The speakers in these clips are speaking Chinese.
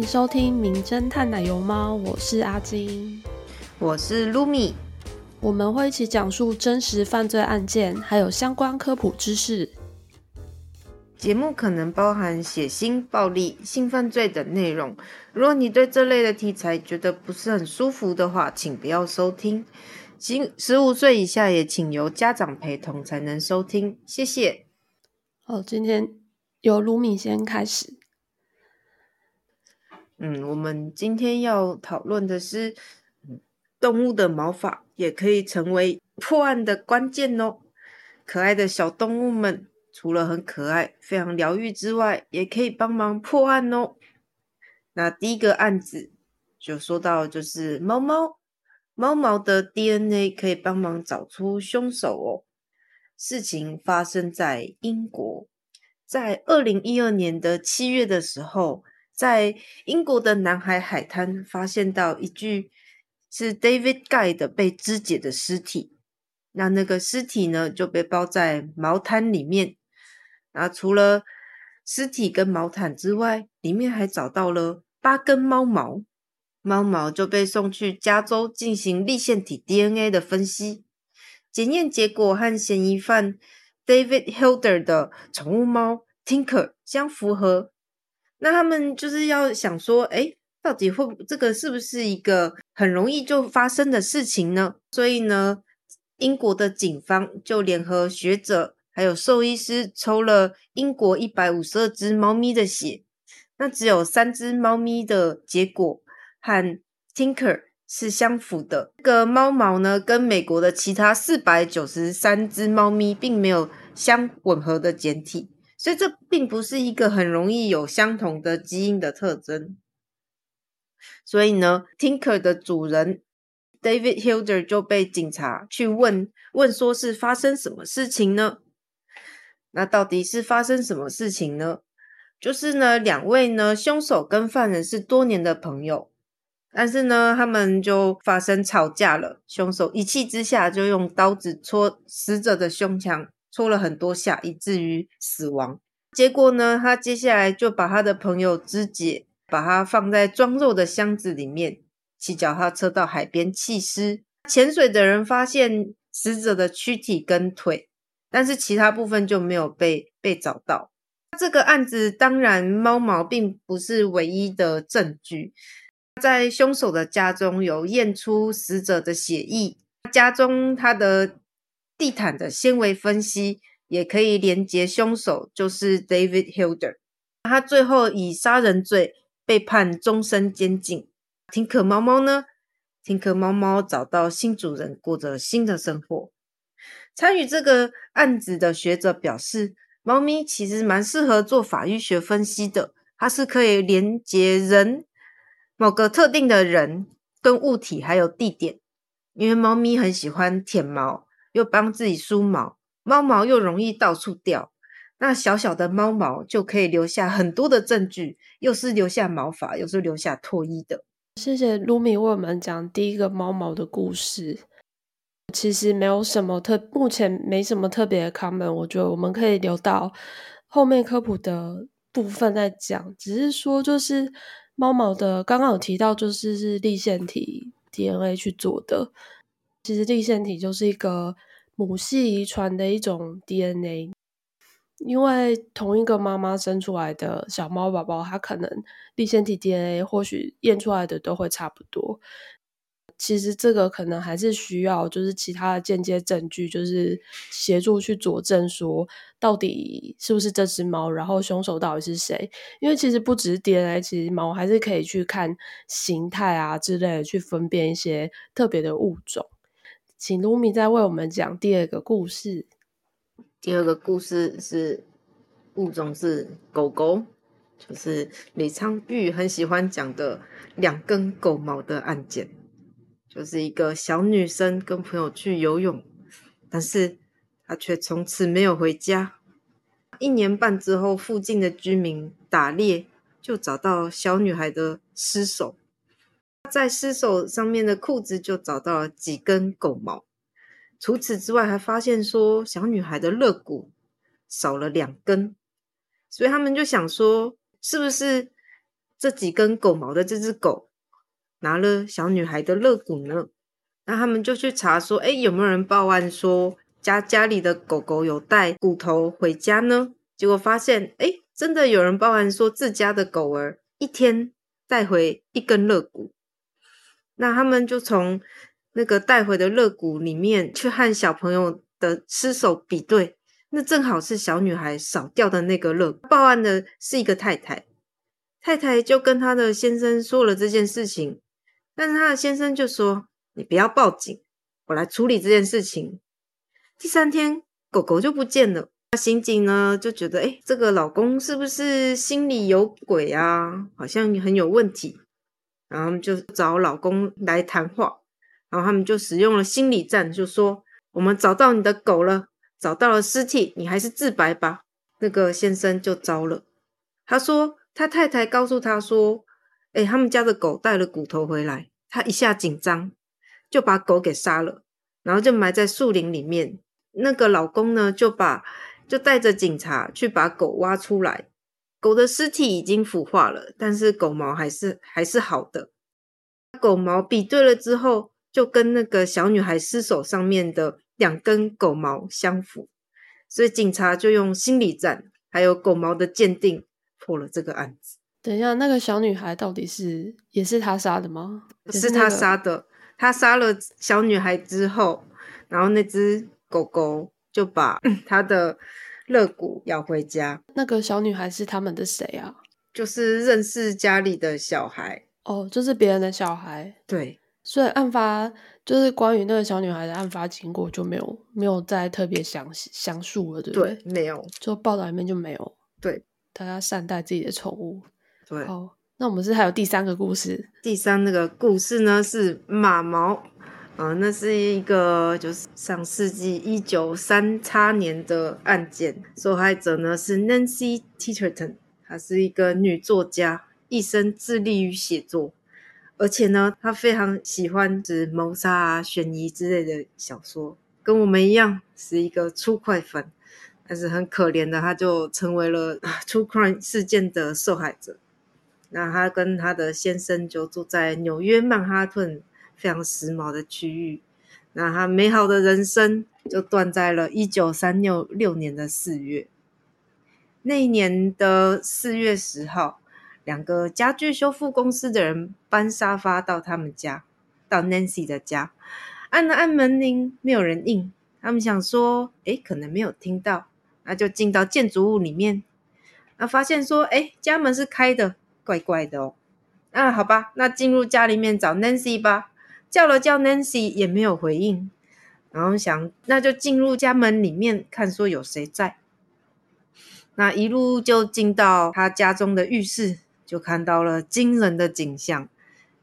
迎收听《名侦探奶油猫》，我是阿金，我是 Lumi，我们会一起讲述真实犯罪案件，还有相关科普知识。节目可能包含血腥、暴力、性犯罪等内容，如果你对这类的题材觉得不是很舒服的话，请不要收听。十十五岁以下也请由家长陪同才能收听，谢谢。好，今天由卢米先开始。嗯，我们今天要讨论的是，动物的毛发也可以成为破案的关键哦。可爱的小动物们，除了很可爱、非常疗愈之外，也可以帮忙破案哦。那第一个案子就说到，就是猫猫。猫毛的 DNA 可以帮忙找出凶手哦。事情发生在英国，在二零一二年的七月的时候，在英国的南海海滩发现到一具是 David Guy 的被肢解的尸体。那那个尸体呢就被包在毛毯里面。那除了尸体跟毛毯之外，里面还找到了八根猫毛。猫毛就被送去加州进行立腺体 DNA 的分析，检验结果和嫌疑犯 David Hilder 的宠物猫 Tinker 相符合。那他们就是要想说，哎，到底会这个是不是一个很容易就发生的事情呢？所以呢，英国的警方就联合学者还有兽医师抽了英国一百五十二只猫咪的血，那只有三只猫咪的结果。和 Tinker 是相符的。这个猫毛呢，跟美国的其他四百九十三只猫咪并没有相吻合的简体，所以这并不是一个很容易有相同的基因的特征。所以呢，Tinker 的主人 David Hilder 就被警察去问问，说是发生什么事情呢？那到底是发生什么事情呢？就是呢，两位呢，凶手跟犯人是多年的朋友。但是呢，他们就发生吵架了。凶手一气之下就用刀子戳死者的胸腔，戳了很多下，以至于死亡。结果呢，他接下来就把他的朋友肢解，把他放在装肉的箱子里面，骑脚踏车到海边弃尸。潜水的人发现死者的躯体跟腿，但是其他部分就没有被被找到。这个案子当然猫毛并不是唯一的证据。在凶手的家中有验出死者的血液，家中他的地毯的纤维分析也可以连接凶手，就是 David Hilder。他最后以杀人罪被判终身监禁。听可猫猫呢？听可猫猫找到新主人，过着新的生活。参与这个案子的学者表示，猫咪其实蛮适合做法医学分析的，它是可以连接人。某个特定的人、跟物体还有地点，因为猫咪很喜欢舔毛，又帮自己梳毛，猫毛又容易到处掉，那小小的猫毛就可以留下很多的证据，又是留下毛发，又是留下唾液的。谢谢卢米为我们讲第一个猫毛的故事。其实没有什么特，目前没什么特别的 comment，我觉得我们可以留到后面科普的部分再讲。只是说就是。猫毛的刚刚有提到，就是是立腺体 DNA 去做的。其实立腺体就是一个母系遗传的一种 DNA，因为同一个妈妈生出来的小猫宝宝，它可能立腺体 DNA 或许验出来的都会差不多。其实这个可能还是需要，就是其他的间接证据，就是协助去佐证说，到底是不是这只猫，然后凶手到底是谁？因为其实不只是 DNA，其实猫还是可以去看形态啊之类的，去分辨一些特别的物种。请卢米再为我们讲第二个故事。第二个故事是物种是狗狗，就是李昌钰很喜欢讲的两根狗毛的案件。就是一个小女生跟朋友去游泳，但是她却从此没有回家。一年半之后，附近的居民打猎，就找到小女孩的尸首。在尸首上面的裤子就找到了几根狗毛。除此之外，还发现说小女孩的肋骨少了两根。所以他们就想说，是不是这几根狗毛的这只狗拿了小女孩的肋骨呢？那他们就去查说，哎，有没有人报案说家家里的狗狗有带骨头回家呢？结果发现，哎，真的有人报案说自家的狗儿一天带回一根肋骨。那他们就从那个带回的肋骨里面去和小朋友的尸首比对，那正好是小女孩少掉的那个肋。报案的是一个太太，太太就跟她的先生说了这件事情，但是她的先生就说：“你不要报警，我来处理这件事情。”第三天，狗狗就不见了。那刑警呢就觉得，哎，这个老公是不是心里有鬼啊？好像很有问题。然后他们就找老公来谈话，然后他们就使用了心理战，就说：“我们找到你的狗了，找到了尸体，你还是自白吧。”那个先生就招了，他说他太太告诉他说：“哎，他们家的狗带了骨头回来。”他一下紧张，就把狗给杀了，然后就埋在树林里面。那个老公呢，就把就带着警察去把狗挖出来。狗的尸体已经腐化了，但是狗毛还是还是好的。狗毛比对了之后，就跟那个小女孩尸首上面的两根狗毛相符，所以警察就用心理战还有狗毛的鉴定破了这个案子。等一下，那个小女孩到底是也是他杀的吗？是他杀的。他杀了小女孩之后，然后那只狗狗就把 他的。肋骨要回家，那个小女孩是他们的谁啊？就是认识家里的小孩哦，就是别人的小孩。对，所以案发就是关于那个小女孩的案发经过就没有没有再特别详详述了，对不对？没有，就报道里面就没有。对，大家善待自己的宠物。对，好，那我们是还有第三个故事。第三那个故事呢是马毛。啊，那是一个就是上世纪一九三叉年的案件，受害者呢是 Nancy Titterton，她是一个女作家，一生致力于写作，而且呢，她非常喜欢指谋杀啊、悬疑之类的小说，跟我们一样是一个粗快粉，但是很可怜的，她就成为了 True Crime 事件的受害者。那她跟她的先生就住在纽约曼哈顿。非常时髦的区域，那他美好的人生就断在了一九三六六年的四月。那一年的四月十号，两个家具修复公司的人搬沙发到他们家，到 Nancy 的家，按了按门铃，没有人应。他们想说，哎，可能没有听到，那就进到建筑物里面，那发现说，哎，家门是开的，怪怪的哦。啊，好吧，那进入家里面找 Nancy 吧。叫了叫 Nancy 也没有回应，然后想那就进入家门里面看说有谁在。那一路就进到他家中的浴室，就看到了惊人的景象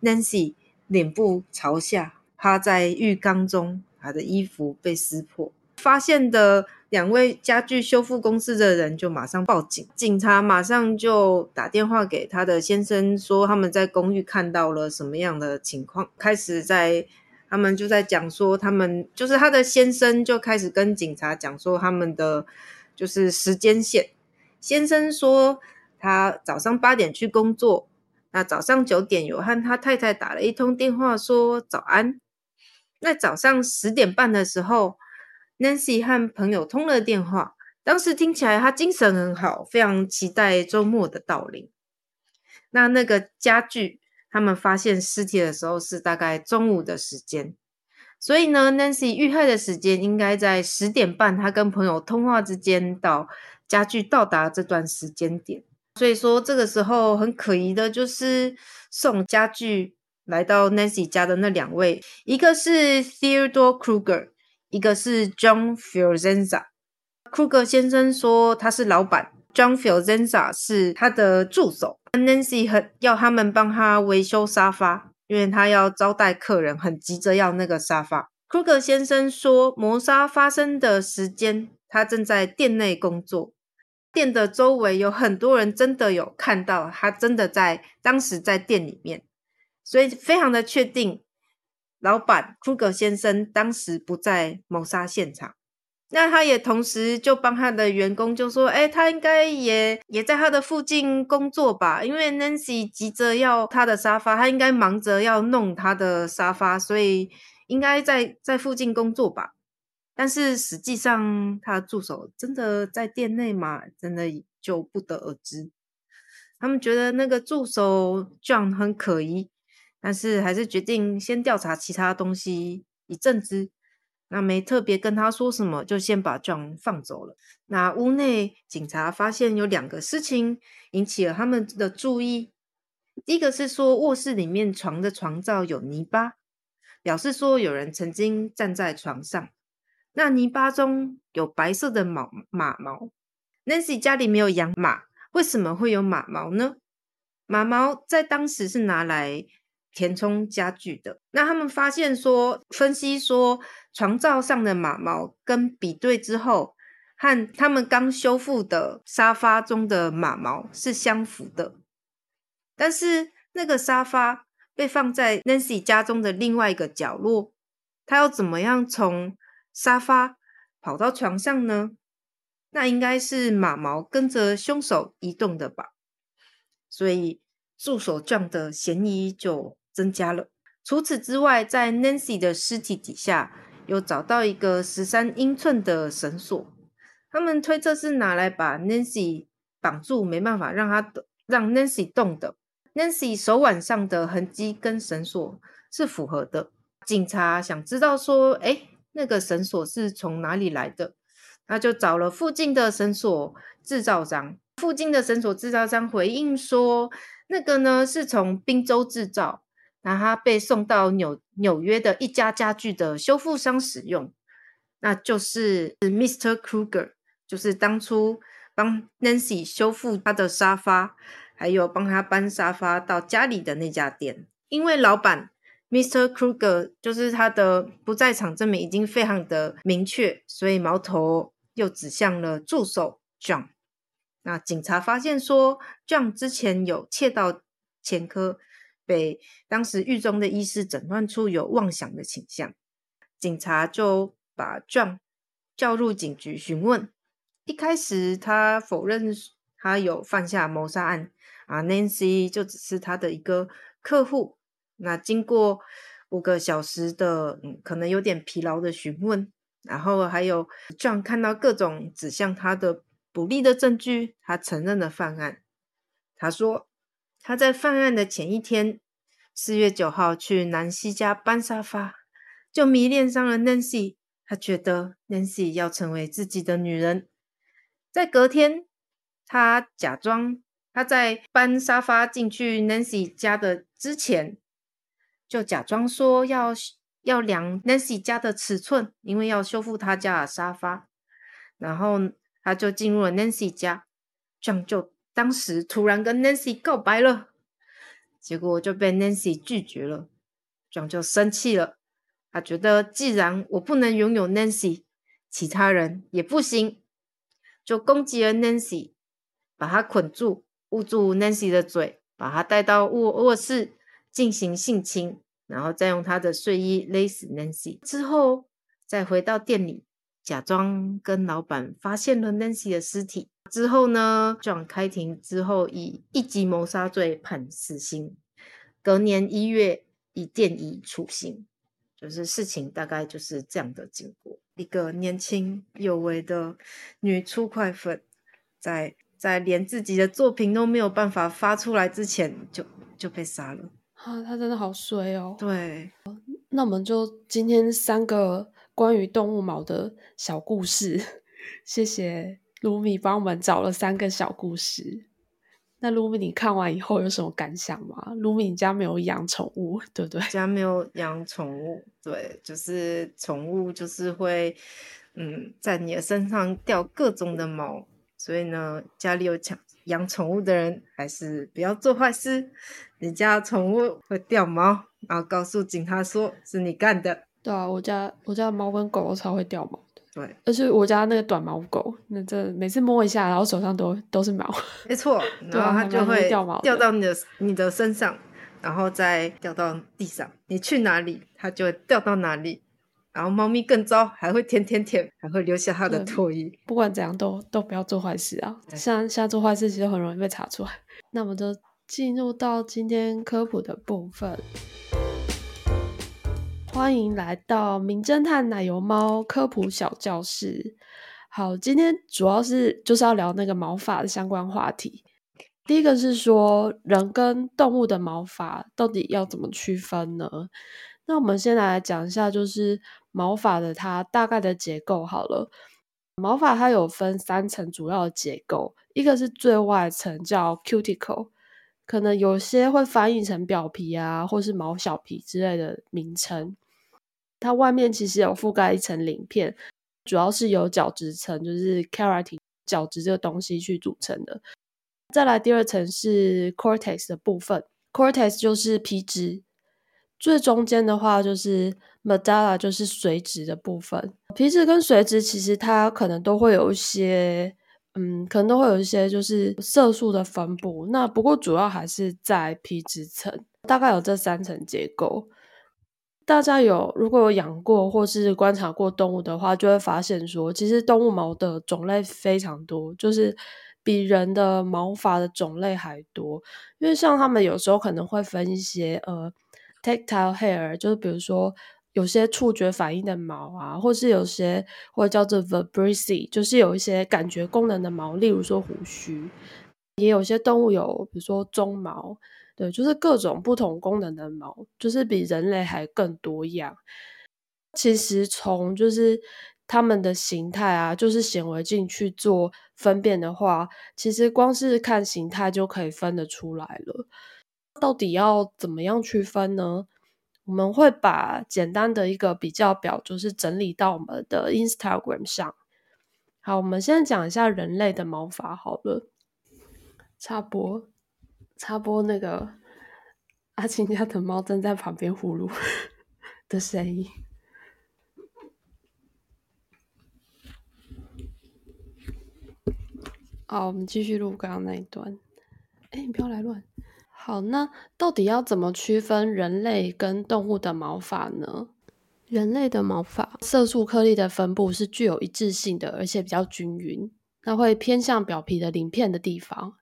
：Nancy 脸部朝下趴在浴缸中，他的衣服被撕破。发现的。两位家具修复公司的人就马上报警，警察马上就打电话给他的先生，说他们在公寓看到了什么样的情况。开始在他们就在讲说，他们就是他的先生就开始跟警察讲说他们的就是时间线。先生说他早上八点去工作，那早上九点有和他太太打了一通电话说早安。那早上十点半的时候。Nancy 和朋友通了电话，当时听起来他精神很好，非常期待周末的到临。那那个家具，他们发现尸体的时候是大概中午的时间，所以呢，Nancy 遇害的时间应该在十点半，他跟朋友通话之间到家具到达这段时间点。所以说，这个时候很可疑的就是送家具来到 Nancy 家的那两位，一个是 Theodore Kruger。一个是 John Fiorenza，Kruger 先生说他是老板，John Fiorenza 是他的助手。Nancy 很要他们帮他维修沙发，因为他要招待客人，很急着要那个沙发。Kruger 先生说，谋杀发生的时间，他正在店内工作，店的周围有很多人，真的有看到他真的在当时在店里面，所以非常的确定。老板库格先生当时不在谋杀现场，那他也同时就帮他的员工就说：“哎，他应该也也在他的附近工作吧？因为 Nancy 急着要他的沙发，他应该忙着要弄他的沙发，所以应该在在附近工作吧。但是实际上，他的助手真的在店内吗？真的就不得而知。他们觉得那个助手 John 很可疑，但是还是决定先调查其他东西一阵子。”那没特别跟他说什么，就先把 John 放走了。那屋内警察发现有两个事情引起了他们的注意。第一个是说卧室里面床的床罩有泥巴，表示说有人曾经站在床上。那泥巴中有白色的毛马毛。Nancy 家里没有养马，为什么会有马毛呢？马毛在当时是拿来。填充家具的，那他们发现说，分析说，床罩上的马毛跟比对之后，和他们刚修复的沙发中的马毛是相符的。但是那个沙发被放在 Nancy 家中的另外一个角落，他要怎么样从沙发跑到床上呢？那应该是马毛跟着凶手移动的吧？所以助手状的嫌疑就。增加了。除此之外，在 Nancy 的尸体底下又找到一个十三英寸的绳索，他们推测是拿来把 Nancy 绑住，没办法让他让 Nancy 动的。Nancy 手腕上的痕迹跟绳索是符合的。警察想知道说，哎，那个绳索是从哪里来的？那就找了附近的绳索制造商。附近的绳索制造商回应说，那个呢是从宾州制造。那他被送到纽纽约的一家家具的修复商使用，那就是 Mr. Kruger，就是当初帮 Nancy 修复他的沙发，还有帮他搬沙发到家里的那家店。因为老板 Mr. Kruger 就是他的不在场证明已经非常的明确，所以矛头又指向了助手 John。那警察发现说，John 之前有窃盗前科。被当时狱中的医师诊断出有妄想的倾向，警察就把 John 叫入警局询问。一开始他否认他有犯下谋杀案，啊，Nancy 就只是他的一个客户。那经过五个小时的嗯，可能有点疲劳的询问，然后还有 John 看到各种指向他的不利的证据，他承认了犯案。他说。他在犯案的前一天，四月九号去南希家搬沙发，就迷恋上了 Nancy。他觉得 Nancy 要成为自己的女人。在隔天，他假装他在搬沙发进去 Nancy 家的之前，就假装说要要量 Nancy 家的尺寸，因为要修复他家的沙发。然后他就进入了 Nancy 家，这样就。当时突然跟 Nancy 告白了，结果就被 Nancy 拒绝了，John 就生气了。他觉得既然我不能拥有 Nancy，其他人也不行，就攻击了 Nancy，把她捆住，捂住 Nancy 的嘴，把她带到卧卧室进行性侵，然后再用她的睡衣勒死 Nancy，之后再回到店里，假装跟老板发现了 Nancy 的尸体。之后呢，John 开庭之后以一级谋杀罪判死刑，隔年一月以电椅处刑，就是事情大概就是这样的经过。一个年轻有为的女出快粉，在在连自己的作品都没有办法发出来之前，就就被杀了。啊，他真的好衰哦。对，那我们就今天三个关于动物毛的小故事，谢谢。卢米帮我们找了三个小故事。那卢米，你看完以后有什么感想吗？卢米，你家没有养宠物，对不对？家没有养宠物，对，就是宠物就是会，嗯，在你的身上掉各种的毛，所以呢，家里有养养宠物的人还是不要做坏事。你家宠物会掉毛，然后告诉警察说是你干的。对啊，我家我家的猫跟狗都超会掉毛。对，而且我家那个短毛狗，那这每次摸一下，然后手上都都是毛，没错，然后它就会掉毛，掉到你的你的身上，然后再掉到地上，你去哪里，它就会掉到哪里，然后猫咪更糟，还会舔舔舔，还会留下它的对唾液。不管怎样都都不要做坏事啊！像像做坏事其实很容易被查出来。那我们就进入到今天科普的部分，欢迎来到名侦探奶油猫科普小教室。好，今天主要是就是要聊那个毛发的相关话题。第一个是说人跟动物的毛发到底要怎么区分呢？那我们先来讲一下，就是毛发的它大概的结构好了。毛发它有分三层主要的结构，一个是最外层叫 cuticle，可能有些会翻译成表皮啊，或是毛小皮之类的名称。它外面其实有覆盖一层鳞片，主要是由角质层，就是 keratin 角质这个东西去组成的。再来第二层是 cortex 的部分，cortex 就是皮质，最中间的话就是 medulla，就是髓质的部分。皮质跟髓质其实它可能都会有一些，嗯，可能都会有一些就是色素的分布。那不过主要还是在皮质层，大概有这三层结构。大家有如果有养过或是观察过动物的话，就会发现说，其实动物毛的种类非常多，就是比人的毛发的种类还多。因为像他们有时候可能会分一些呃 tactile hair，就是比如说有些触觉反应的毛啊，或是有些或者叫做 vibrissae，就是有一些感觉功能的毛，例如说胡须。也有些动物有，比如说鬃毛，对，就是各种不同功能的毛，就是比人类还更多样。其实从就是它们的形态啊，就是显微镜去做分辨的话，其实光是看形态就可以分得出来了。到底要怎么样区分呢？我们会把简单的一个比较表，就是整理到我们的 Instagram 上。好，我们先讲一下人类的毛发好了。插播，插播那个阿晴家的猫正在旁边呼噜的声音。好，我们继续录刚刚那一段。哎，你不要来乱。好，那到底要怎么区分人类跟动物的毛发呢？人类的毛发色素颗粒的分布是具有一致性的，而且比较均匀，那会偏向表皮的鳞片的地方。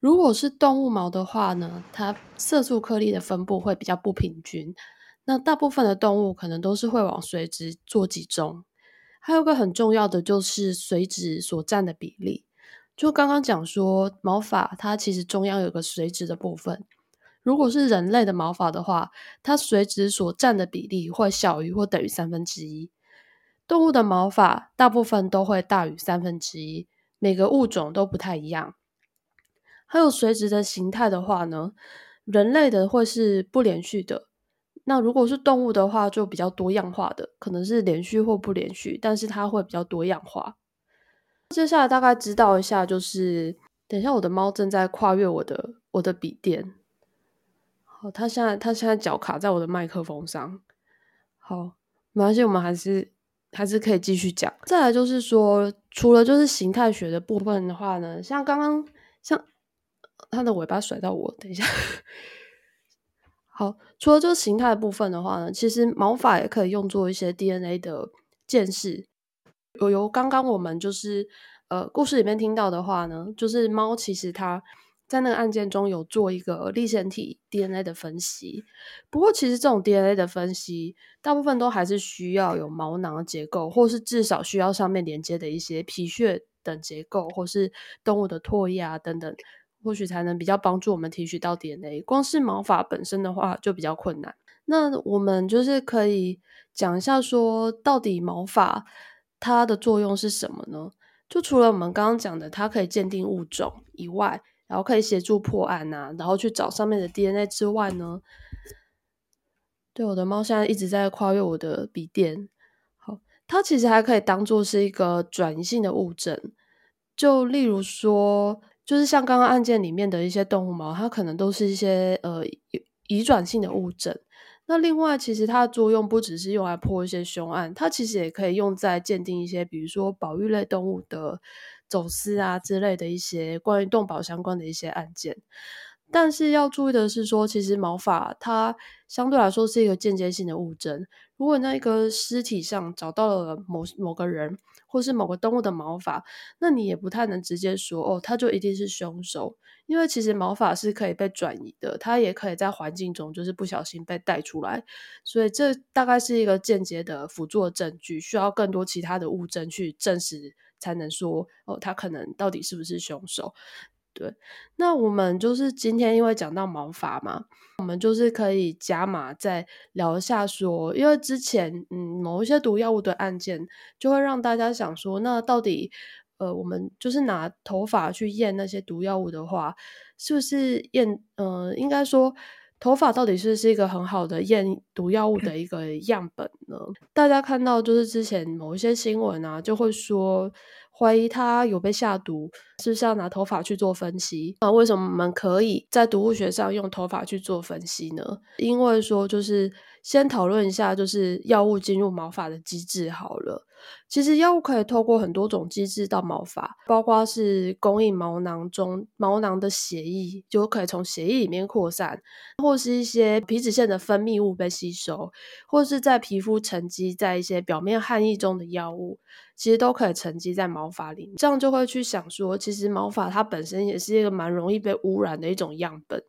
如果是动物毛的话呢，它色素颗粒的分布会比较不平均。那大部分的动物可能都是会往髓质做集中。还有个很重要的就是髓质所占的比例。就刚刚讲说，毛发它其实中央有个髓质的部分。如果是人类的毛发的话，它髓质所占的比例会小于或等于三分之一。动物的毛发大部分都会大于三分之一，每个物种都不太一样。还有垂直的形态的话呢，人类的会是不连续的。那如果是动物的话，就比较多样化的，可能是连续或不连续，但是它会比较多样化。接下来大概知道一下，就是等一下我的猫正在跨越我的我的笔电。好，它现在它现在脚卡在我的麦克风上。好，没关系，我们还是还是可以继续讲。再来就是说，除了就是形态学的部分的话呢，像刚刚像它的尾巴甩到我，等一下。好，除了这个形态的部分的话呢，其实毛发也可以用作一些 DNA 的鉴识。有由刚刚我们就是呃故事里面听到的话呢，就是猫其实它在那个案件中有做一个立腺体 DNA 的分析。不过其实这种 DNA 的分析，大部分都还是需要有毛囊的结构，或是至少需要上面连接的一些皮屑等结构，或是动物的唾液啊等等。或许才能比较帮助我们提取到 DNA。光是毛发本身的话就比较困难。那我们就是可以讲一下，说到底毛发它的作用是什么呢？就除了我们刚刚讲的，它可以鉴定物种以外，然后可以协助破案啊，然后去找上面的 DNA 之外呢，对我的猫现在一直在跨越我的笔电。好，它其实还可以当做是一个转移性的物证，就例如说。就是像刚刚案件里面的一些动物毛，它可能都是一些呃移转性的物证。那另外，其实它的作用不只是用来破一些凶案，它其实也可以用在鉴定一些，比如说保育类动物的走私啊之类的一些关于动保相关的一些案件。但是要注意的是说，其实毛发它相对来说是一个间接性的物证。如果那个尸体上找到了某某个人或是某个动物的毛发，那你也不太能直接说哦，他就一定是凶手，因为其实毛发是可以被转移的，它也可以在环境中就是不小心被带出来，所以这大概是一个间接的辅助证据，需要更多其他的物证去证实，才能说哦，他可能到底是不是凶手。对，那我们就是今天因为讲到毛发嘛，我们就是可以加码再聊一下说，因为之前嗯某一些毒药物的案件，就会让大家想说，那到底呃我们就是拿头发去验那些毒药物的话，是不是验呃应该说头发到底是是一个很好的验毒药物的一个样本呢？大家看到就是之前某一些新闻啊，就会说。怀疑他有被下毒，是是要拿头发去做分析？那为什么我们可以在毒物学上用头发去做分析呢？因为说就是先讨论一下，就是药物进入毛发的机制好了。其实药物可以透过很多种机制到毛发，包括是供应毛囊中毛囊的血液，就可以从血液里面扩散，或是一些皮脂腺的分泌物被吸收，或是在皮肤沉积在一些表面汗液中的药物。其实都可以沉积在毛发里面，这样就会去想说，其实毛发它本身也是一个蛮容易被污染的一种样本。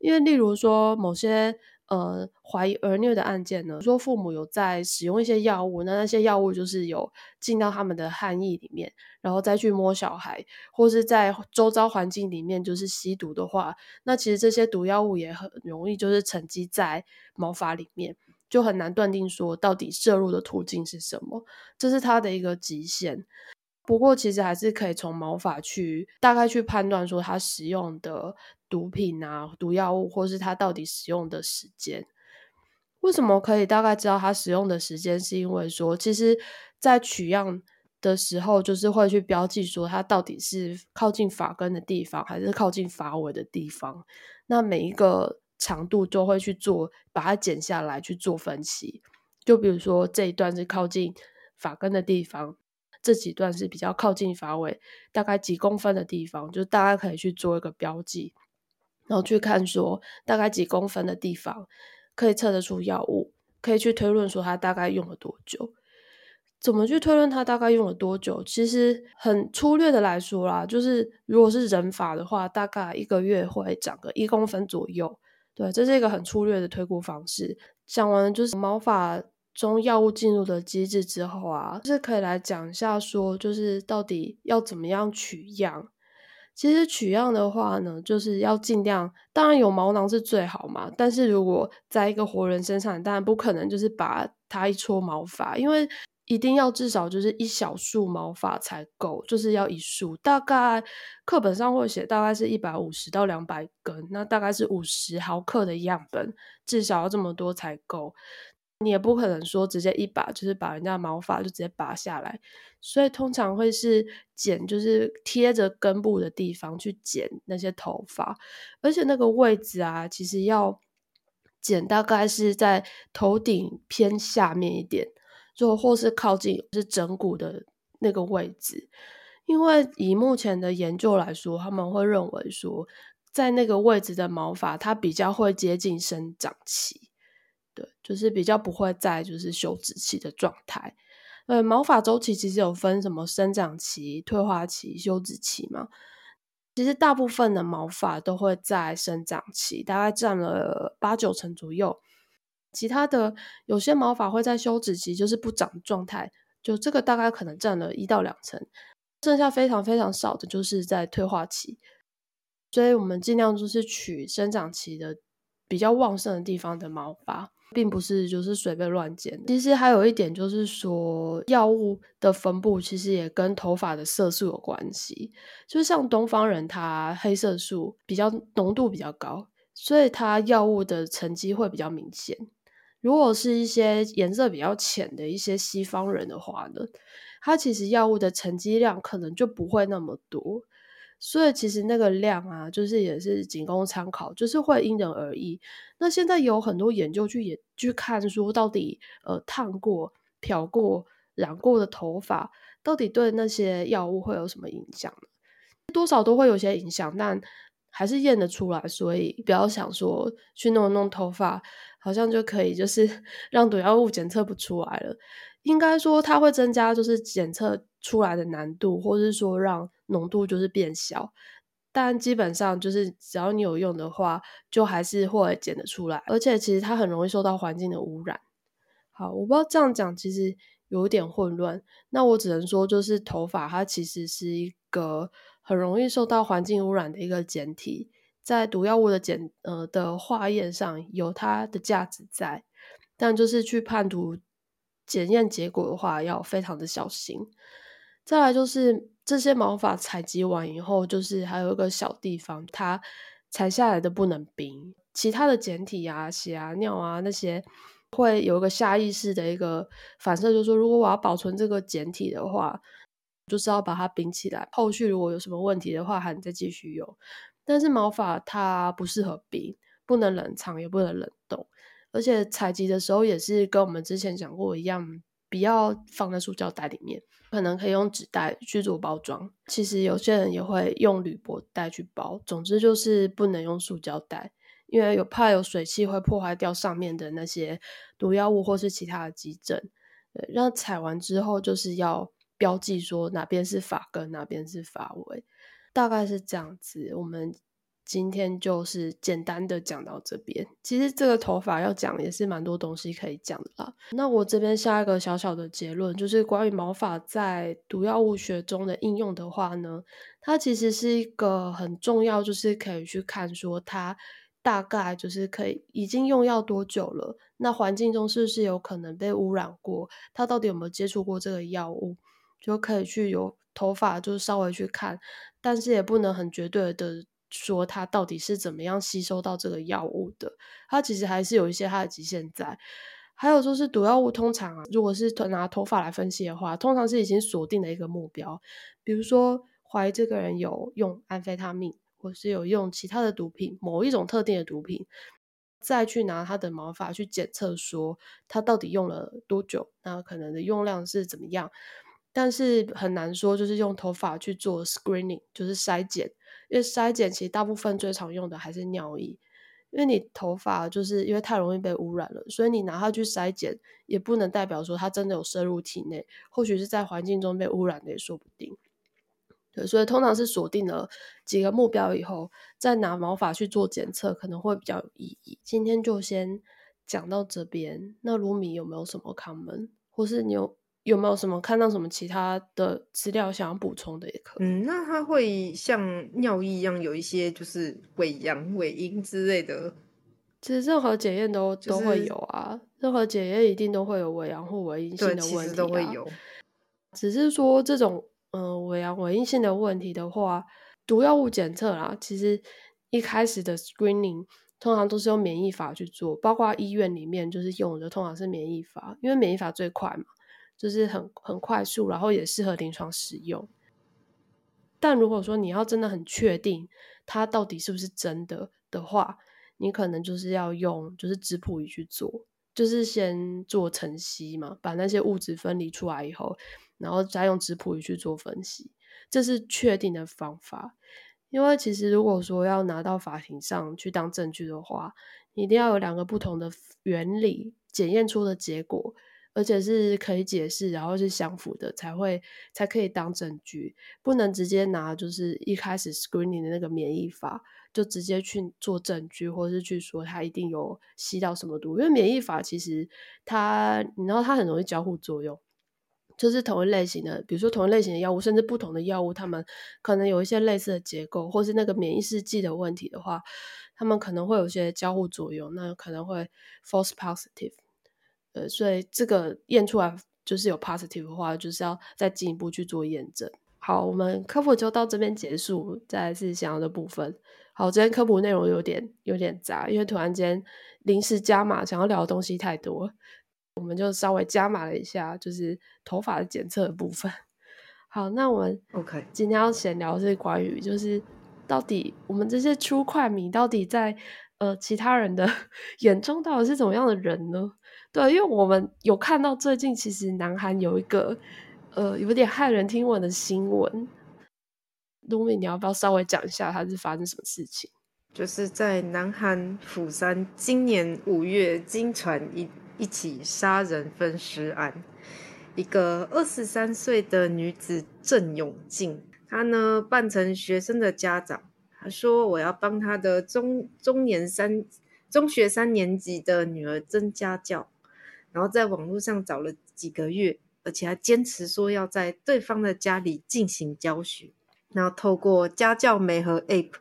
因为例如说某些呃怀疑儿虐的案件呢，说父母有在使用一些药物，那那些药物就是有进到他们的汗液里面，然后再去摸小孩，或是在周遭环境里面就是吸毒的话，那其实这些毒药物也很容易就是沉积在毛发里面。就很难断定说到底摄入的途径是什么，这是它的一个极限。不过其实还是可以从毛发去大概去判断说他使用的毒品啊、毒药物，或是他到底使用的时间。为什么可以大概知道他使用的时间？是因为说其实在取样的时候，就是会去标记说他到底是靠近发根的地方，还是靠近发尾的地方。那每一个。长度都会去做，把它剪下来去做分析。就比如说这一段是靠近发根的地方，这几段是比较靠近发尾，大概几公分的地方，就大家可以去做一个标记，然后去看说大概几公分的地方可以测得出药物，可以去推论说它大概用了多久。怎么去推论它大概用了多久？其实很粗略的来说啦，就是如果是人发的话，大概一个月会长个一公分左右。对，这是一个很粗略的推估方式。讲完就是毛发中药物进入的机制之后啊，是可以来讲一下，说就是到底要怎么样取样。其实取样的话呢，就是要尽量，当然有毛囊是最好嘛。但是如果在一个活人身上，当然不可能就是把它一撮毛发，因为。一定要至少就是一小束毛发才够，就是要一束，大概课本上会写大概是一百五十到两百根，那大概是五十毫克的样本，至少要这么多才够。你也不可能说直接一把就是把人家毛发就直接拔下来，所以通常会是剪，就是贴着根部的地方去剪那些头发，而且那个位置啊，其实要剪大概是在头顶偏下面一点。就或是靠近是枕骨的那个位置，因为以目前的研究来说，他们会认为说，在那个位置的毛发，它比较会接近生长期，对，就是比较不会在就是休止期的状态。呃，毛发周期其实有分什么生长期、退化期、休止期嘛？其实大部分的毛发都会在生长期，大概占了八九成左右。其他的有些毛发会在休止期，就是不长状态，就这个大概可能占了一到两成，剩下非常非常少的就是在退化期，所以我们尽量就是取生长期的比较旺盛的地方的毛发，并不是就是随便乱剪。其实还有一点就是说，药物的分布其实也跟头发的色素有关系，就像东方人他黑色素比较浓度比较高，所以他药物的沉积会比较明显。如果是一些颜色比较浅的一些西方人的话呢，它其实药物的沉积量可能就不会那么多，所以其实那个量啊，就是也是仅供参考，就是会因人而异。那现在有很多研究去也去看说，到底呃烫过、漂过、染过的头发，到底对那些药物会有什么影响？多少都会有些影响，但还是验得出来，所以不要想说去弄弄头发，好像就可以就是 让毒药物检测不出来了。应该说它会增加就是检测出来的难度，或是说让浓度就是变小。但基本上就是只要你有用的话，就还是会检得出来。而且其实它很容易受到环境的污染。好，我不知道这样讲其实有点混乱。那我只能说，就是头发它其实是一个很容易受到环境污染的一个检体，在毒药物的检呃的化验上有它的价值在，但就是去判读检验结果的话，要非常的小心。再来就是这些毛发采集完以后，就是还有一个小地方，它采下来的不能冰，其他的检体啊、血啊、尿啊那些。会有一个下意识的一个反射，就是说，如果我要保存这个简体的话，就是要把它冰起来。后续如果有什么问题的话，还能再继续用。但是毛发它不适合冰，不能冷藏，也不能冷冻。而且采集的时候也是跟我们之前讲过一样，不要放在塑胶袋里面，可能可以用纸袋去做包装。其实有些人也会用铝箔袋去包。总之就是不能用塑胶袋。因为有怕有水汽会破坏掉上面的那些毒药物或是其他的基证，让采完之后就是要标记说哪边是发根，哪边是发尾，大概是这样子。我们今天就是简单的讲到这边。其实这个头发要讲也是蛮多东西可以讲的啦。那我这边下一个小小的结论，就是关于毛发在毒药物学中的应用的话呢，它其实是一个很重要，就是可以去看说它。大概就是可以已经用药多久了？那环境中是不是有可能被污染过？它到底有没有接触过这个药物？就可以去有头发，就稍微去看，但是也不能很绝对的说它到底是怎么样吸收到这个药物的。它其实还是有一些它的极限在。还有就是毒药物，通常啊，如果是拿头发来分析的话，通常是已经锁定了一个目标，比如说怀疑这个人有用安非他命。或是有用其他的毒品，某一种特定的毒品，再去拿他的毛发去检测，说他到底用了多久，那可能的用量是怎么样？但是很难说，就是用头发去做 screening，就是筛检，因为筛检其实大部分最常用的还是尿液，因为你头发就是因为太容易被污染了，所以你拿它去筛检，也不能代表说它真的有摄入体内，或许是在环境中被污染的也说不定。对，所以通常是锁定了几个目标以后，再拿毛发去做检测，可能会比较有意义。今天就先讲到这边。那卢米有没有什么 comment，或是你有有没有什么看到什么其他的资料想要补充的也可以。嗯，那它会像尿液一样有一些就是伪阳、伪阴之类的。其实任何检验都都会有啊，任何检验一定都会有伪阳或伪阴性的问题啊。只是说这种。嗯，伪阳伪阴性的问题的话，毒药物检测啦，其实一开始的 screening 通常都是用免疫法去做，包括医院里面就是用的通常是免疫法，因为免疫法最快嘛，就是很很快速，然后也适合临床使用。但如果说你要真的很确定它到底是不是真的的话，你可能就是要用就是质谱仪去做，就是先做晨析嘛，把那些物质分离出来以后。然后再用质谱仪去做分析，这是确定的方法。因为其实如果说要拿到法庭上去当证据的话，一定要有两个不同的原理检验出的结果，而且是可以解释，然后是相符的，才会才可以当证据。不能直接拿就是一开始 screening 的那个免疫法，就直接去做证据，或是去说它一定有吸到什么毒。因为免疫法其实它，你知道它很容易交互作用。就是同一类型的，比如说同一类型的药物，甚至不同的药物，它们可能有一些类似的结构，或是那个免疫试剂的问题的话，它们可能会有些交互作用，那可能会 false positive。呃，所以这个验出来就是有 positive 的话，就是要再进一步去做验证。好，我们科普就到这边结束，再来是想要的部分。好，今天科普内容有点有点杂，因为突然间临时加码，想要聊的东西太多。我们就稍微加码了一下，就是头发的检测的部分。好，那我们 OK，今天要闲聊是关于，就是到底我们这些出快迷到底在呃其他人的 眼中到底是怎么样的人呢？对，因为我们有看到最近其实南韩有一个呃有点骇人听闻的新闻。卢米，你要不要稍微讲一下它是发生什么事情？就是在南韩釜山，今年五月经传一一起杀人分尸案，一个二十三岁的女子郑永静，她呢扮成学生的家长，她说我要帮她的中中年三中学三年级的女儿增家教，然后在网络上找了几个月，而且还坚持说要在对方的家里进行教学。然后透过家教媒和 App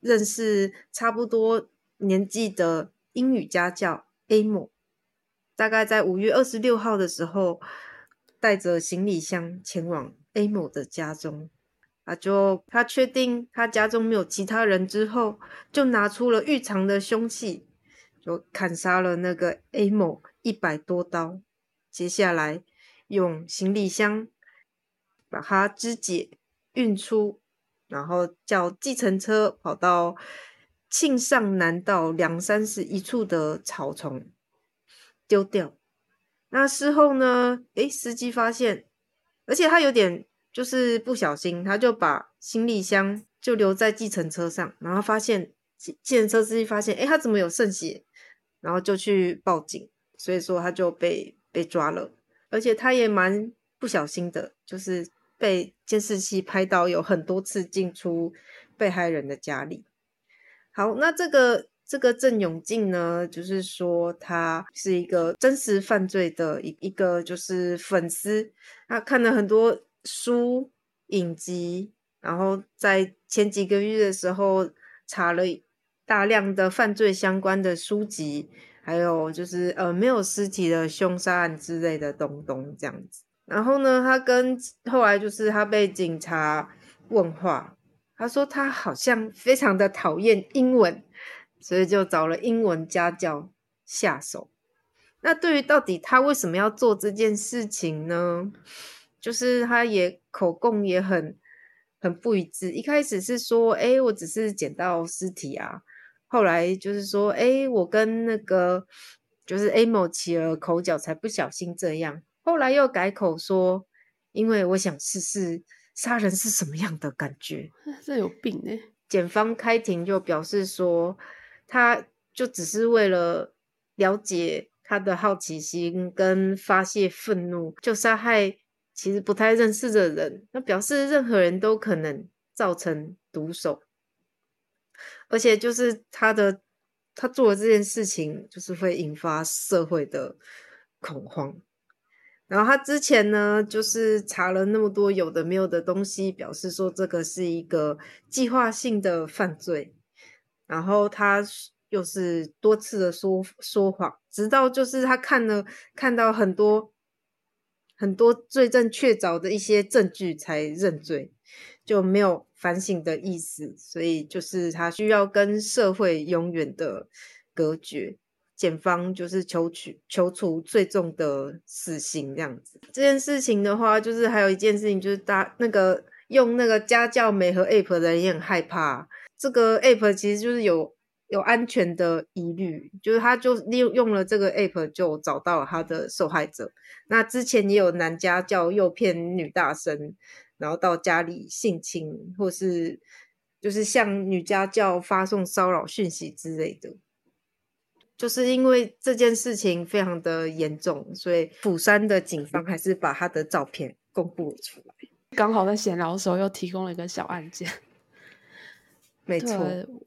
认识差不多年纪的英语家教 A 某，大概在五月二十六号的时候，带着行李箱前往 A 某的家中。啊，就他确定他家中没有其他人之后，就拿出了预藏的凶器，就砍杀了那个 A 某一百多刀。接下来用行李箱把它肢解。运出，然后叫计程车跑到庆尚南道两三十一处的草丛丢掉。那事后呢？诶，司机发现，而且他有点就是不小心，他就把行李箱就留在计程车上，然后发现计计程车司机发现，诶，他怎么有渗血？然后就去报警，所以说他就被被抓了。而且他也蛮不小心的，就是。被监视器拍到有很多次进出被害人的家里。好，那这个这个郑永进呢，就是说他是一个真实犯罪的一一个就是粉丝，他看了很多书影集，然后在前几个月的时候查了大量的犯罪相关的书籍，还有就是呃没有尸体的凶杀案之类的东东这样子。然后呢，他跟后来就是他被警察问话，他说他好像非常的讨厌英文，所以就找了英文家教下手。那对于到底他为什么要做这件事情呢？就是他也口供也很很不一致。一开始是说，哎，我只是捡到尸体啊。后来就是说，哎，我跟那个就是 A 某起了口角，才不小心这样。后来又改口说，因为我想试试杀人是什么样的感觉。这有病哎！检方开庭就表示说，他就只是为了了解他的好奇心跟发泄愤怒，就杀害其实不太认识的人。那表示任何人都可能造成毒手，而且就是他的他做的这件事情，就是会引发社会的恐慌。然后他之前呢，就是查了那么多有的没有的东西，表示说这个是一个计划性的犯罪。然后他又是多次的说说谎，直到就是他看了看到很多很多罪证确凿的一些证据才认罪，就没有反省的意思。所以就是他需要跟社会永远的隔绝。检方就是求取求处最重的死刑这样子。这件事情的话，就是还有一件事情，就是大那个用那个家教美和 app 的人也很害怕。这个 app 其实就是有有安全的疑虑，就是他就利用用了这个 app 就找到了他的受害者。那之前也有男家教诱骗女大生，然后到家里性侵，或是就是向女家教发送骚扰讯息之类的。就是因为这件事情非常的严重，所以釜山的警方还是把他的照片公布了出来。刚好在闲聊的时候又提供了一个小案件。没错，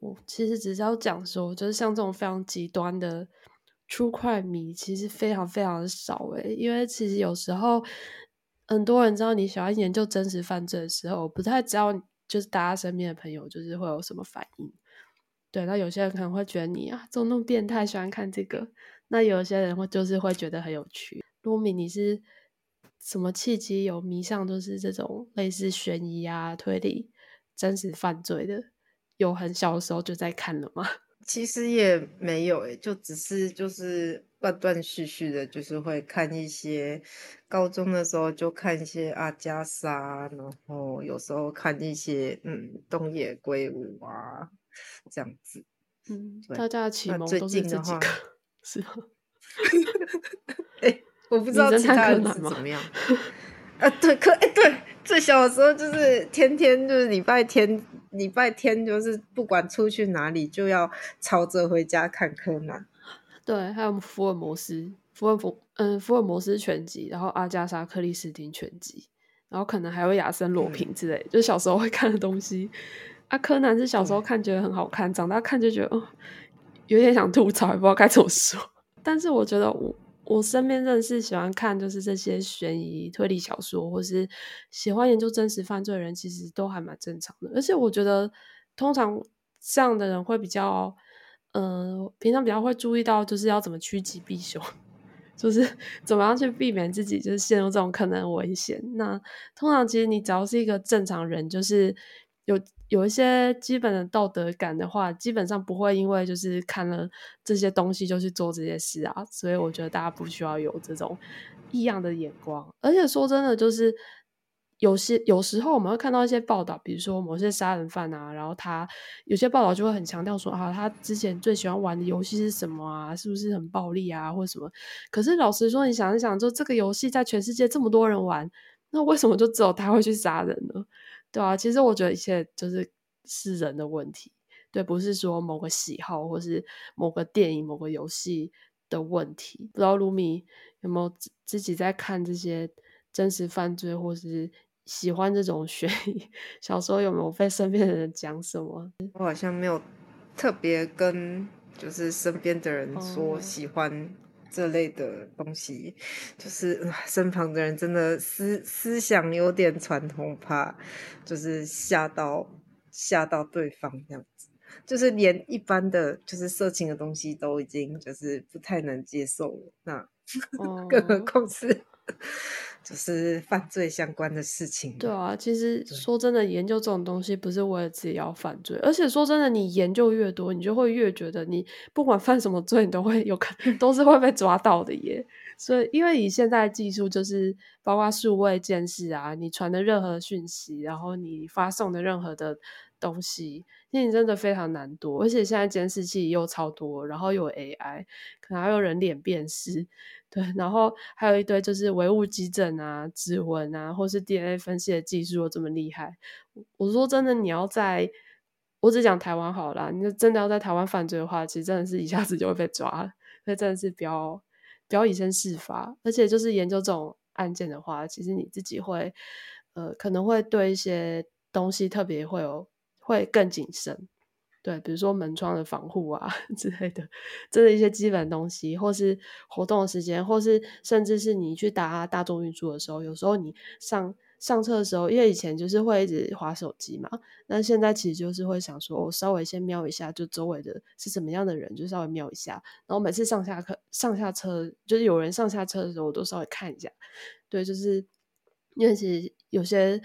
我其实只是要讲说，就是像这种非常极端的出快迷，其实非常非常的少诶。因为其实有时候很多人知道你喜欢研究真实犯罪的时候，我不太知道就是大家身边的朋友就是会有什么反应。对，那有些人可能会觉得你啊，怎么那么变态，喜欢看这个？那有些人会就是会觉得很有趣。罗米，你是什么契机有迷上就是这种类似悬疑啊、推理、真实犯罪的？有很小的时候就在看了吗？其实也没有诶，就只是就是断断续续的，就是会看一些。高中的时候就看一些阿加莎，然后有时候看一些嗯东野圭吾啊。这样子，嗯，大家的启蒙都是这几个，是吗？哎，我不知道其他人是怎么样。啊，对，可哎，对，最小的时候就是天天就是礼拜天，礼拜天就是不管出去哪里就要吵着回家看柯南。对，还有福尔摩斯，福尔摩嗯福尔摩斯全集，然后阿加莎克里斯汀全集，然后可能还有亚森罗平之类，就小时候会看的东西。啊，柯南是小时候看觉得很好看，长大看就觉得哦，有点想吐槽，也不知道该怎么说。但是我觉得我。我身边认识喜欢看就是这些悬疑推理小说，或是喜欢研究真实犯罪人，其实都还蛮正常的。而且我觉得，通常这样的人会比较，嗯，平常比较会注意到，就是要怎么趋吉避凶，就是怎么样去避免自己就是陷入这种可能危险。那通常其实你只要是一个正常人，就是有。有一些基本的道德感的话，基本上不会因为就是看了这些东西就去做这些事啊。所以我觉得大家不需要有这种异样的眼光。而且说真的，就是有些有时候我们会看到一些报道，比如说某些杀人犯啊，然后他有些报道就会很强调说啊，他之前最喜欢玩的游戏是什么啊？是不是很暴力啊，或者什么？可是老实说，你想一想，就这个游戏在全世界这么多人玩，那为什么就只有他会去杀人呢？对啊，其实我觉得一切就是是人的问题，对，不是说某个喜好或是某个电影、某个游戏的问题。不知道卢米有没有自自己在看这些真实犯罪，或是喜欢这种悬疑小说？有没有被身边的人讲什么？我好像没有特别跟就是身边的人说喜欢。这类的东西，就是身旁的人真的思思想有点传统，怕就是吓到吓到对方这样子，就是连一般的就是色情的东西都已经就是不太能接受了，那 更何况是。就是犯罪相关的事情。对啊，其实说真的，研究这种东西不是为了自己要犯罪，而且说真的，你研究越多，你就会越觉得你不管犯什么罪，你都会有可能 都是会被抓到的耶。所以，因为以现在技术，就是包括数位监视啊，你传的任何讯息，然后你发送的任何的东西，那你真的非常难躲。而且现在监视器又超多，然后有 AI，可能还有人脸辨识。对，然后还有一堆就是唯物基证啊、指纹啊，或是 DNA 分析的技术又这么厉害。我说真的，你要在，我只讲台湾好了，你真的要在台湾犯罪的话，其实真的是一下子就会被抓了。所以真的是不要不要以身试法，而且就是研究这种案件的话，其实你自己会呃可能会对一些东西特别会有会更谨慎。对，比如说门窗的防护啊 之类的，这是一些基本东西，或是活动的时间，或是甚至是你去搭大众运输的时候，有时候你上上车的时候，因为以前就是会一直划手机嘛，那现在其实就是会想说，我稍微先瞄一下，就周围的是什么样的人，就稍微瞄一下，然后每次上下课、上下车，就是有人上下车的时候，我都稍微看一下。对，就是因为其实有些，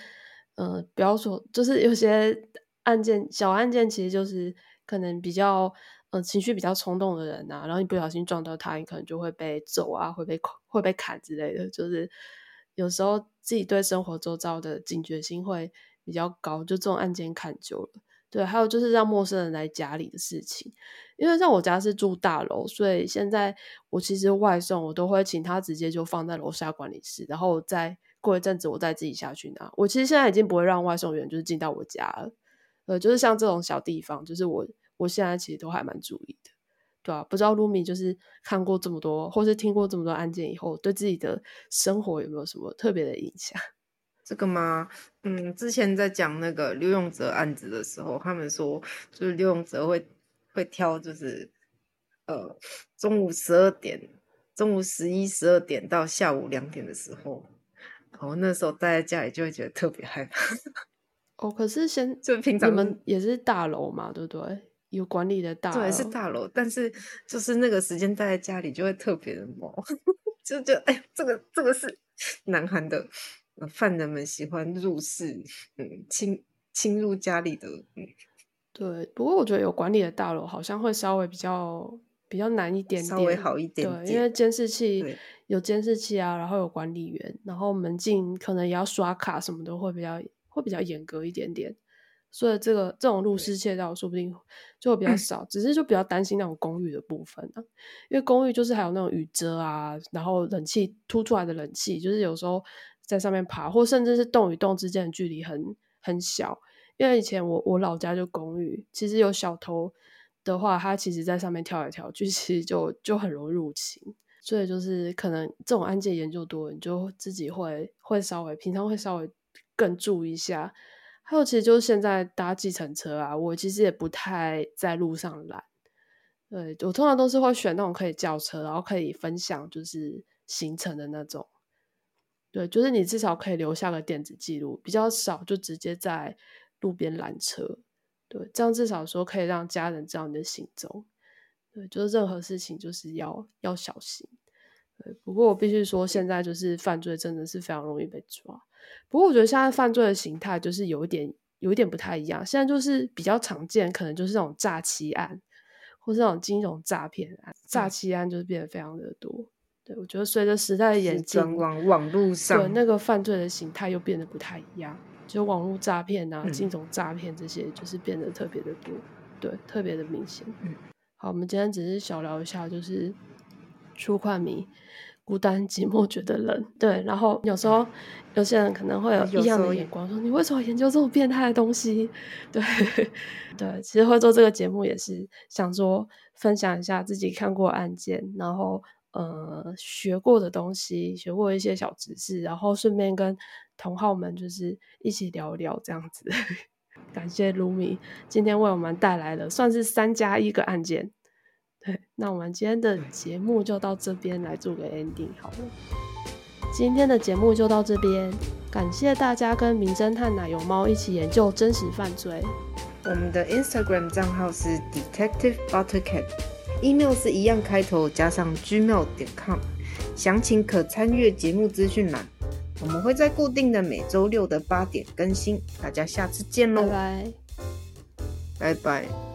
呃，不要说，就是有些。案件小案件其实就是可能比较呃情绪比较冲动的人呐，然后你不小心撞到他，你可能就会被揍啊，会被会被砍之类的。就是有时候自己对生活周遭的警觉性会比较高，就这种案件看久了。对，还有就是让陌生人来家里的事情，因为像我家是住大楼，所以现在我其实外送我都会请他直接就放在楼下管理室，然后再过一阵子我再自己下去拿。我其实现在已经不会让外送员就是进到我家了。呃，就是像这种小地方，就是我我现在其实都还蛮注意的，对啊，不知道卢米就是看过这么多，或是听过这么多案件以后，对自己的生活有没有什么特别的影响？这个吗？嗯，之前在讲那个刘永哲案子的时候，他们说就是刘永哲会会挑，就是呃中午十二点、中午十一、十二点到下午两点的时候，然后那时候待在家里就会觉得特别害怕。哦，可是先就平常你们也是大楼嘛，对不对？有管理的大楼，对，是大楼。但是就是那个时间待在家里就会特别的毛，就就哎，这个这个是南韩的犯人们喜欢入室，嗯，侵侵入家里的，嗯，对。不过我觉得有管理的大楼好像会稍微比较比较难一点点，稍微好一点，对，因为监视器有监视器啊，然后有管理员，然后门禁可能也要刷卡，什么都会比较。会比较严格一点点，所以这个这种入室窃盗说不定就会比较少，只是就比较担心那种公寓的部分啊，因为公寓就是还有那种雨遮啊，然后冷气凸出来的冷气，就是有时候在上面爬，或甚至是栋与栋之间的距离很很小。因为以前我我老家就公寓，其实有小偷的话，他其实在上面跳来跳去，其实就就很容易入侵。所以就是可能这种案件研究多，你就自己会会稍微平常会稍微更注意一下。还有，其实就是现在搭计程车啊，我其实也不太在路上拦。对我通常都是会选那种可以叫车，然后可以分享就是行程的那种。对，就是你至少可以留下个电子记录，比较少就直接在路边拦车。对，这样至少说可以让家人知道你的行踪。对，就是任何事情就是要要小心。对，不过我必须说，现在就是犯罪真的是非常容易被抓。不过我觉得现在犯罪的形态就是有一点有一点不太一样。现在就是比较常见，可能就是那种诈欺案，或是那种金融诈骗案。诈欺案就是变得非常的多。对我觉得随着时代的演进，网网络上，对那个犯罪的形态又变得不太一样。就网络诈骗啊、金融诈骗这些，就是变得特别的多，对，特别的明显。嗯，好，我们今天只是小聊一下，就是出快迷。孤单寂寞觉得冷，对，然后有时候有些人可能会有异样的眼光，说你为什么研究这么变态的东西？对，对，其实会做这个节目也是想说分享一下自己看过案件，然后呃学过的东西，学过一些小知识，然后顺便跟同好们就是一起聊聊这样子。感谢卢米今天为我们带来了算是三加一个案件。对，那我们今天的节目就到这边来做个 ending 好了。今天的节目就到这边，感谢大家跟名侦探奶油猫一起研究真实犯罪。我们的 Instagram 账号是 Detective Buttercat，email 是一样开头加上 gmail 点 com，详情可参阅节目资讯栏。我们会在固定的每周六的八点更新，大家下次见喽，拜拜，拜拜。